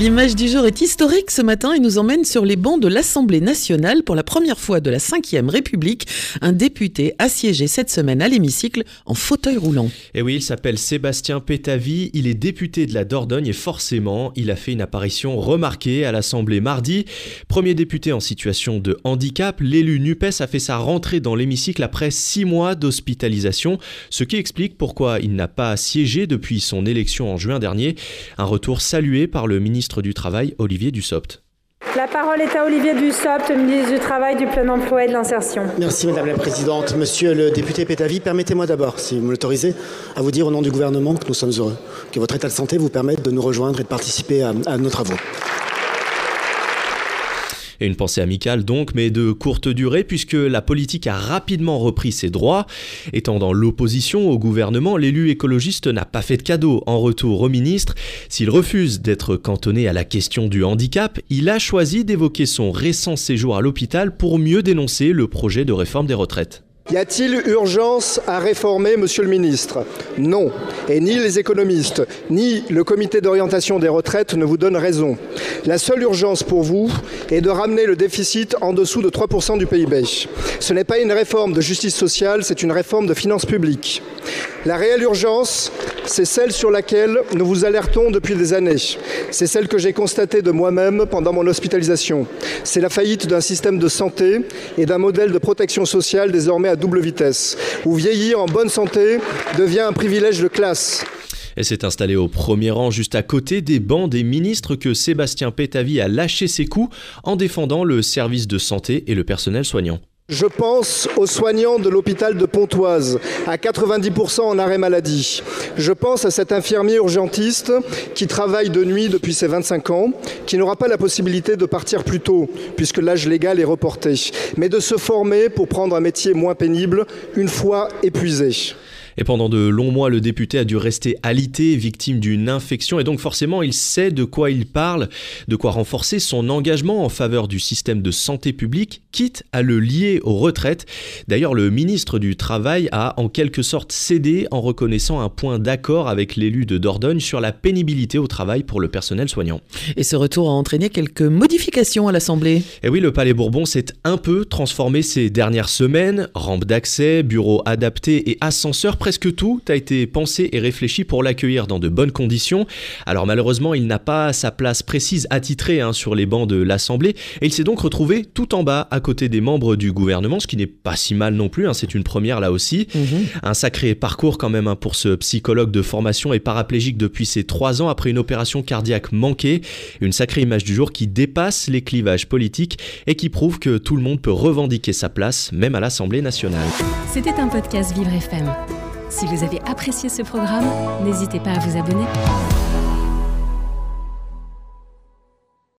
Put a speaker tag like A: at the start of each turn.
A: L'image du jour est historique ce matin et nous emmène sur les bancs de l'Assemblée nationale pour la première fois de la Ve République. Un député assiégé cette semaine à l'hémicycle en fauteuil roulant.
B: Et oui, il s'appelle Sébastien Pétavy, il est député de la Dordogne et forcément, il a fait une apparition remarquée à l'Assemblée mardi. Premier député en situation de handicap, l'élu NUPES a fait sa rentrée dans l'hémicycle après six mois d'hospitalisation, ce qui explique pourquoi il n'a pas siégé depuis son élection en juin dernier. Un retour salué par le ministre du Travail, Olivier Dussopt.
C: La parole est à Olivier Dussopt, ministre du Travail, du Plein Emploi et de l'Insertion.
D: Merci Madame la Présidente. Monsieur le député Pétavy, permettez-moi d'abord, si vous m'autorisez, à vous dire au nom du gouvernement que nous sommes heureux, que votre état de santé vous permette de nous rejoindre et de participer à, à nos travaux.
B: Une pensée amicale donc, mais de courte durée, puisque la politique a rapidement repris ses droits. Étant dans l'opposition au gouvernement, l'élu écologiste n'a pas fait de cadeau en retour au ministre. S'il refuse d'être cantonné à la question du handicap, il a choisi d'évoquer son récent séjour à l'hôpital pour mieux dénoncer le projet de réforme des retraites.
E: Y a-t-il urgence à réformer, monsieur le ministre? Non. Et ni les économistes, ni le comité d'orientation des retraites ne vous donnent raison. La seule urgence pour vous est de ramener le déficit en dessous de 3% du PIB. Ce n'est pas une réforme de justice sociale, c'est une réforme de finances publiques. La réelle urgence, c'est celle sur laquelle nous vous alertons depuis des années. C'est celle que j'ai constatée de moi-même pendant mon hospitalisation. C'est la faillite d'un système de santé et d'un modèle de protection sociale désormais à double vitesse, où vieillir en bonne santé devient un privilège de classe.
B: Elle s'est installée au premier rang juste à côté des bancs des ministres que Sébastien Pétavy a lâché ses coups en défendant le service de santé et le personnel soignant.
E: Je pense aux soignants de l'hôpital de Pontoise, à 90% en arrêt maladie. Je pense à cet infirmier urgentiste qui travaille de nuit depuis ses 25 ans, qui n'aura pas la possibilité de partir plus tôt, puisque l'âge légal est reporté, mais de se former pour prendre un métier moins pénible une fois épuisé.
B: Et pendant de longs mois, le député a dû rester alité, victime d'une infection, et donc forcément, il sait de quoi il parle, de quoi renforcer son engagement en faveur du système de santé publique, quitte à le lier aux retraites. D'ailleurs, le ministre du Travail a en quelque sorte cédé en reconnaissant un point d'accord avec l'élu de Dordogne sur la pénibilité au travail pour le personnel soignant.
A: Et ce retour a entraîné quelques modifications à l'Assemblée.
B: Et oui, le Palais Bourbon s'est un peu transformé ces dernières semaines. Rampe d'accès, bureaux adaptés et ascenseurs presque tout a été pensé et réfléchi pour l'accueillir dans de bonnes conditions. Alors malheureusement, il n'a pas sa place précise attitrée hein, sur les bancs de l'Assemblée et il s'est donc retrouvé tout en bas à côté des membres du gouvernement, ce qui n'est pas si mal non plus, hein, c'est une première là aussi. Mhm. Un sacré parcours quand même hein, pour ce psychologue de formation et paraplégique depuis ses trois ans après une opération cardiaque manquée. Une sacrée image du jour qui dépasse les clivages politiques et qui prouve que tout le monde peut revendiquer sa place, même à l'Assemblée nationale.
F: C'était un podcast Vivre FM. Si vous avez apprécié ce programme, n'hésitez pas à vous abonner.